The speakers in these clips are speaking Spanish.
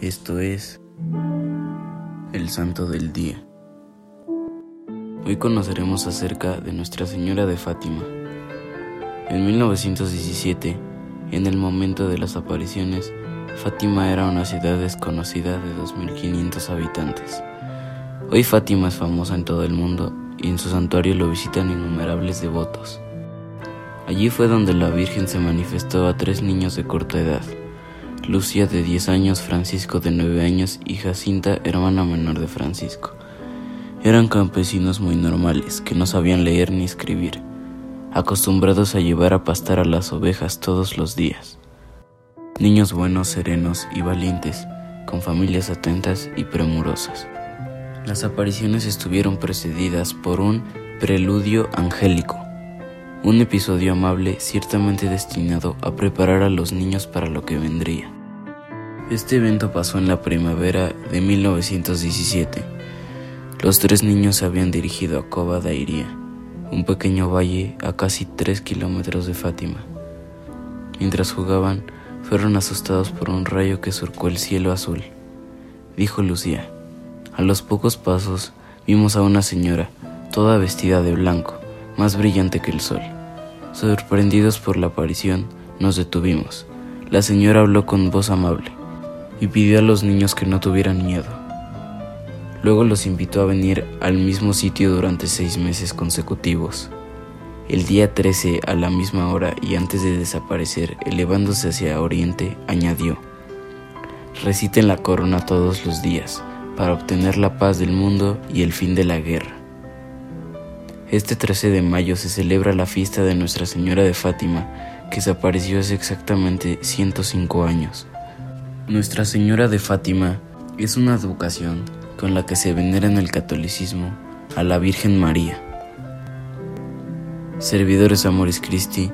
Esto es el Santo del Día. Hoy conoceremos acerca de Nuestra Señora de Fátima. En 1917, en el momento de las apariciones, Fátima era una ciudad desconocida de 2.500 habitantes. Hoy Fátima es famosa en todo el mundo y en su santuario lo visitan innumerables devotos. Allí fue donde la Virgen se manifestó a tres niños de corta edad, Lucia de 10 años, Francisco de 9 años y Jacinta, hermana menor de Francisco. Eran campesinos muy normales, que no sabían leer ni escribir, acostumbrados a llevar a pastar a las ovejas todos los días. Niños buenos, serenos y valientes, con familias atentas y premurosas. Las apariciones estuvieron precedidas por un preludio angélico, un episodio amable ciertamente destinado a preparar a los niños para lo que vendría. Este evento pasó en la primavera de 1917. Los tres niños se habían dirigido a Cova da Iría, un pequeño valle a casi tres kilómetros de Fátima. Mientras jugaban, fueron asustados por un rayo que surcó el cielo azul. Dijo Lucía. A los pocos pasos vimos a una señora, toda vestida de blanco, más brillante que el sol. Sorprendidos por la aparición, nos detuvimos. La señora habló con voz amable y pidió a los niños que no tuvieran miedo. Luego los invitó a venir al mismo sitio durante seis meses consecutivos. El día 13, a la misma hora y antes de desaparecer, elevándose hacia oriente, añadió, Reciten la corona todos los días, para obtener la paz del mundo y el fin de la guerra. Este 13 de mayo se celebra la fiesta de Nuestra Señora de Fátima, que desapareció hace exactamente 105 años. Nuestra Señora de Fátima es una advocación con la que se venera en el catolicismo a la Virgen María. Servidores Amoris Christi,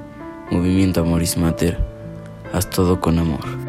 Movimiento Amoris Mater, haz todo con amor.